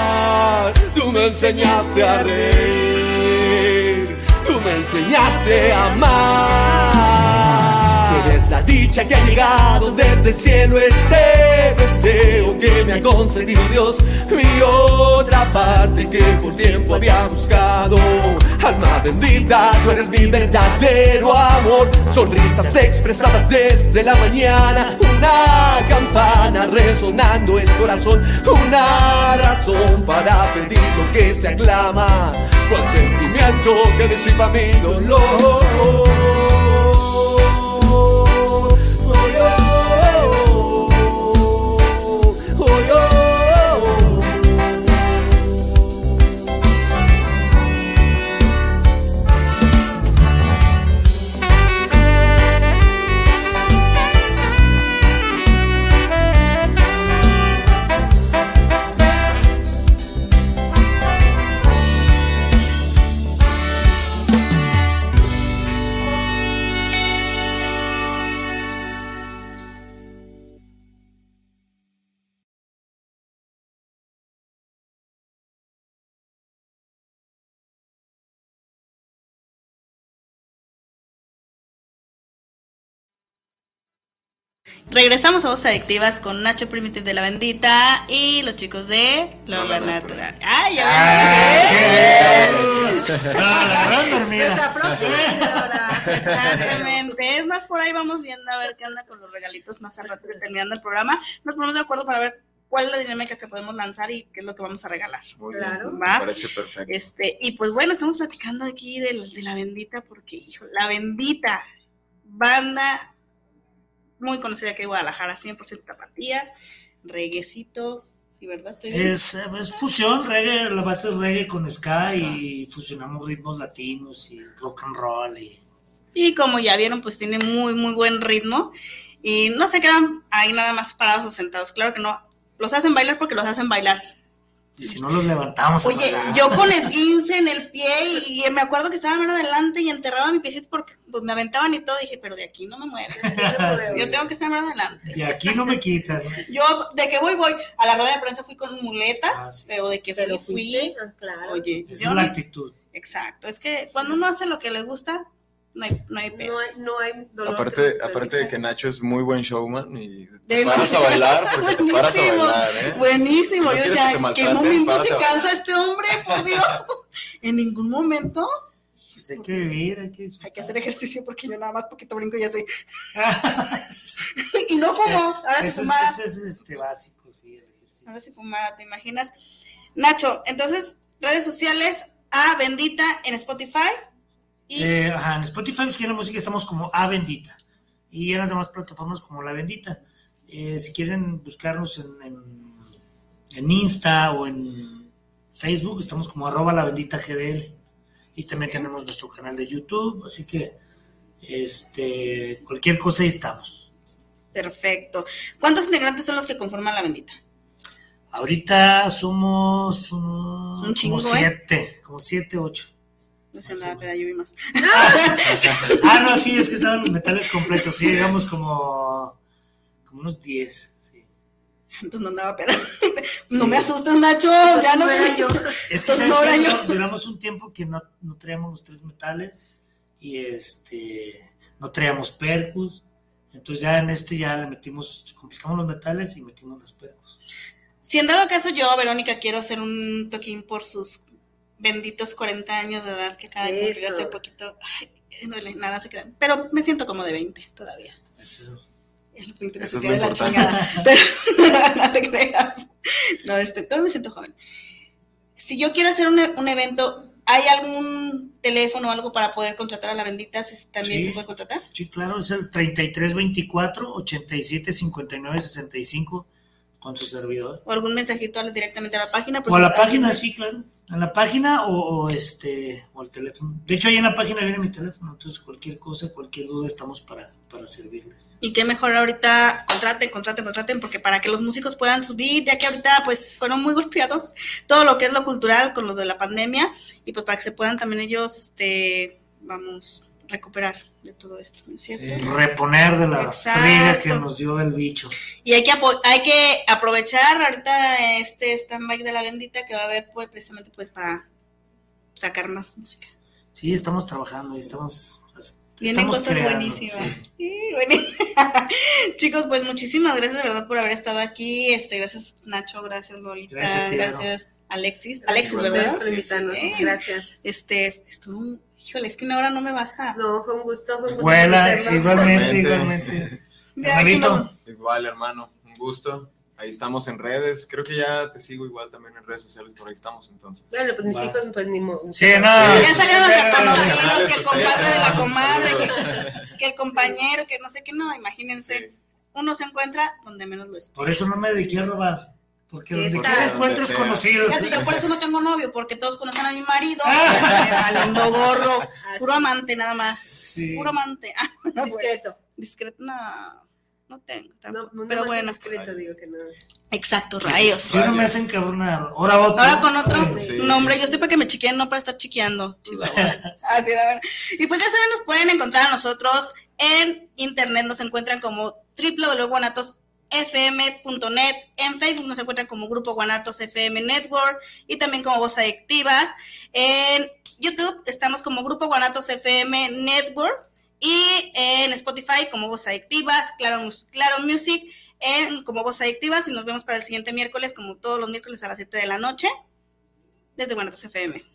tú me enseñaste a reír, tú me enseñaste a amar. Dicha que ha llegado desde el cielo, ese deseo que me ha concedido Dios, mi otra parte que por tiempo había buscado. Alma bendita, tú eres mi verdadero amor. Sonrisas expresadas desde la mañana, una campana resonando el corazón, una razón para pedir lo que se aclama, cual sentimiento que disipa mi dolor. Regresamos a Voz Adictivas con Nacho Primitive de La Bendita y los chicos de Lola Natural. ¡Ay, ya Ah, la gran dormida. Nuestra próxima ganadora. Exactamente. Es más, por ahí vamos viendo a ver qué anda con los regalitos más al rato terminando el programa. Nos ponemos de acuerdo para ver cuál es la dinámica que podemos lanzar y qué es lo que vamos a regalar. Muy bien, Claro. me ¿Va? parece perfecto. Este, y pues bueno, estamos platicando aquí del- de, la bendita, porque, hijo, la bendita banda muy conocida aquí de Guadalajara, 100% tapatía, reguecito, ¿sí, verdad? Estoy? Es, es fusión, reggae, la base es reggae con ska y fusionamos ritmos latinos y rock and roll. Y, Y como ya vieron, pues tiene muy, muy buen ritmo. Y no se quedan ahí nada más parados o sentados. Claro que no. Los hacen bailar porque los hacen bailar. Y si no los levantamos. Oye, yo con esguince en el pie y, y me acuerdo que estaba más adelante y enterraba mi piecito porque pues, me aventaban y todo. Dije, pero de aquí no me muero. Sí. [laughs] Yo tengo que estar más adelante. Y aquí no me quitan. [laughs] Yo, de que voy, voy. A la rueda de prensa fui con muletas, Ah, sí. pero de que fui, Pero fui. ah, claro. Oye, Esa yo es la actitud. exacto. Es que cuando uno hace lo que le gusta, no hay, no hay. No hay, no hay dolor. Aparte, aparte de que Nacho es muy buen showman y te paras a bailar porque te paras a Buenísimo, bailar, ¿eh? Buenísimo. Si no Yo que decía, te ¿qué momento se cansa este hombre? Por Dios. [laughs] En ningún momento Pues hay que vivir, hay que hay que hacer ejercicio porque yo nada más poquito brinco y ya estoy. [laughs] y no fumo. Ahora si Eso es, fumara. eso es, este, básico, sí, el ejercicio. Ahora si fumara, ¿te imaginas? Nacho, entonces, redes sociales, a Bendita en Spotify. Y Eh, ajá, en Spotify, si quieren música, estamos como A Bendita. Y en las demás plataformas como La Bendita. Eh, si quieren buscarnos en, en, en Insta o en Facebook, estamos como arroba La Bendita GDL. Y también tenemos nuestro canal de YouTube. Así que este cualquier cosa ahí estamos. perfecto. ¿Cuántos integrantes son los que conforman la Bendita? Ahorita somos um, Un chingo, como ¿eh? siete, como siete, ocho. No sé nada, pero yo vi más. [laughs] Ah, no, sí, es que estaban los metales completos, sí, [laughs] digamos como, como unos 10, sí. Entonces no andaba peda. [laughs] No me asustes, Nacho. Ya no te yo. Es que Entonces, ¿sabes no qué? yo. Duramos- duramos un tiempo que no, no traíamos los tres metales y este no traíamos percus. Entonces ya en este ya le metimos, complicamos los metales y metimos las percus. Si en dado caso yo, Verónica, quiero hacer un toquín por sus benditos 40 años de edad que acaba de cumplir hace poquito. Ay, me duele, nada se crean. Pero me siento como de 20 todavía. Eso. En los 20 me Eso es de la importante. chingada. [laughs] Pero [laughs] no te creas. No, este, todavía me siento joven. Si yo quiero hacer un, e- un evento, ¿hay algún teléfono o algo para poder contratar a la bendita? Si también Sí. se puede contratar. Sí, claro, es el 3324 87 59 65 con su servidor. O algún mensajito directamente a la página. pues, O a la página, sí, claro. A la página o, o este o al teléfono. De hecho, ahí en la página viene mi teléfono, entonces cualquier cosa, cualquier duda estamos para, para servirles. Y qué mejor ahorita contraten, contraten, contraten, porque para que los músicos puedan subir, ya que ahorita pues fueron muy [laughs] golpeados todo lo que es lo cultural con lo de la pandemia, y pues para que se puedan también ellos, este, vamos, recuperar de todo esto, ¿no es cierto? Sí. Reponer de la friega que nos dio el bicho. Y hay que, apo- hay que aprovechar ahorita este stand-by de la bendita que va a haber pues precisamente pues para sacar más música. Sí, estamos trabajando y estamos. Vienen estamos cosas creando, buenísimas. sí. Sí, buenísimas. [laughs] Chicos, pues muchísimas gracias de verdad por haber estado aquí. Este, gracias Nacho, gracias Lolita, Gracias gracias Alexis. Alexis. ¿verdad? Gracias por invitarnos. Sí. Gracias. Este, estuvo, híjole, es que una hora no me basta. No, fue un gusto. Fue un gusto igualmente, Igualmente. Igual, hermano, un gusto. Ahí estamos en redes. Creo que ya te sigo igual también en redes sociales, por ahí estamos entonces. Bueno, pues mis Va. hijos, pues ni modo. Sí, no. Ya salieron hasta conocidos, Canales que el compadre de la sociales, comadre, saludos. que, que el compañero, que no sé qué, no, imagínense. Uno se encuentra donde menos lo espera. Por eso no me dediqué a robar. Porque ¿Qué donde quiera encuentras conocidos. Fíjate, yo por eso no tengo novio, porque todos conocen a mi marido, Ah. valiendo gorro, [laughs] Así. puro amante nada más, Sí. puro amante. Ah, no, bueno. Discreto. Discreto, no, no tengo No, pero bueno, Discreto, digo que no. exacto, rayos. Si uno me hace encabronar, ahora otro. Ahora con otro, Sí. no hombre, yo estoy para que me chiqueen, no para estar chiqueando. [laughs] Así de bueno. Y pues ya saben, nos pueden encontrar a nosotros en internet, nos encuentran como www.guanatosfm.net, en Facebook nos encuentran como Grupo Guanatos FM Network y también como Voz Adictivas. En YouTube estamos como Grupo Guanatos FM Network y en Spotify como Voz Adictivas, Claro, claro Music en, como Voz Adictivas y nos vemos para el siguiente miércoles, como todos los miércoles a las 7 de la noche, desde Guanatos FM.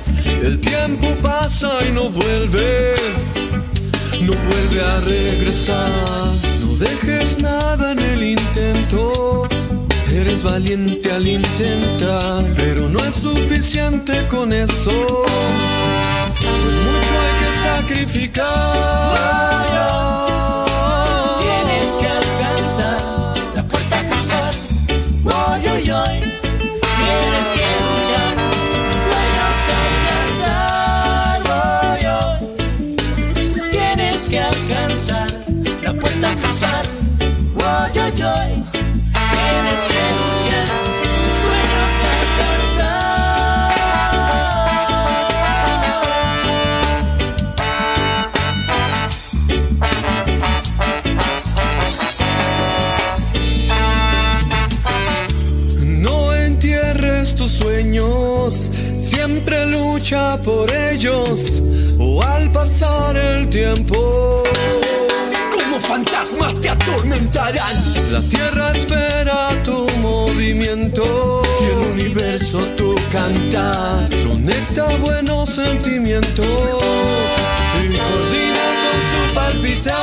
El tiempo pasa y no vuelve, no vuelve a regresar. No dejes nada en el intento, eres valiente al intentar, pero no es suficiente con eso. Mucho hay que sacrificar. Tus sueños, siempre lucha por ellos o al pasar el tiempo. Como fantasmas te atormentarán. La tierra espera tu movimiento y el universo tu cantar. Conecta buenos sentimientos y coordina con su palpitar.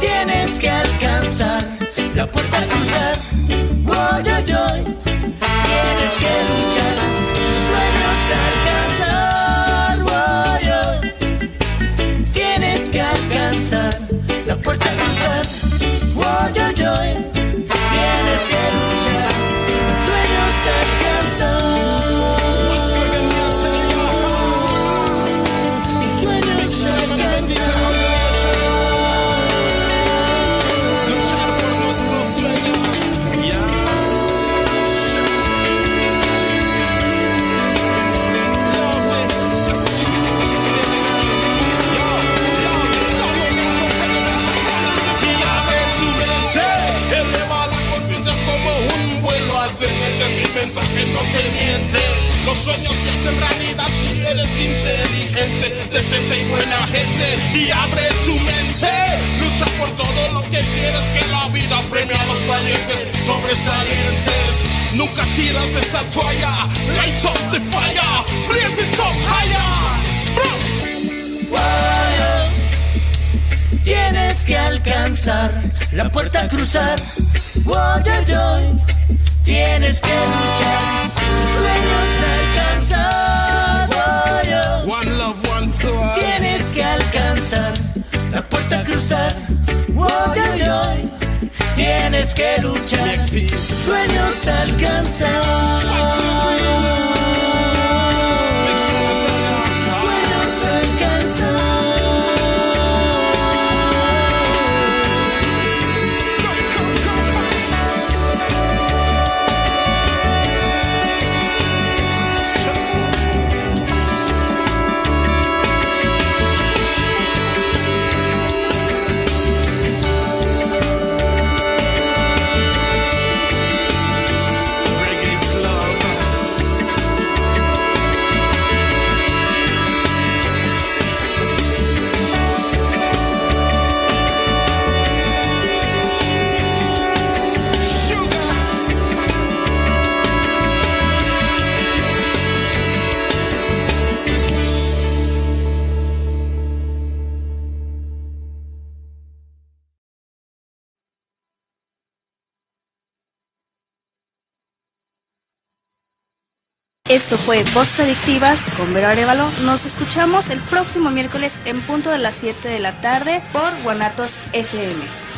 Tienes que alcanzar la puerta a en realidad si eres inteligente, decente y buena gente. Y abre tu mente, lucha por todo lo que quieres, que la vida premia a los valientes sobresalientes. Nunca tiras esa toalla, lights up the fire, blaze it up higher. Tienes que alcanzar la puerta a cruzar. Woy, oy, oy. Tienes que luchar, tus sueños alcanzar. La puerta cruzar. Woy, oy, oy. Tienes que luchar, sueños alcanzar. Esto fue Voces Adictivas con Vero Arevalo. Nos escuchamos el próximo miércoles en punto de las 7 de la tarde por Guanatos FM.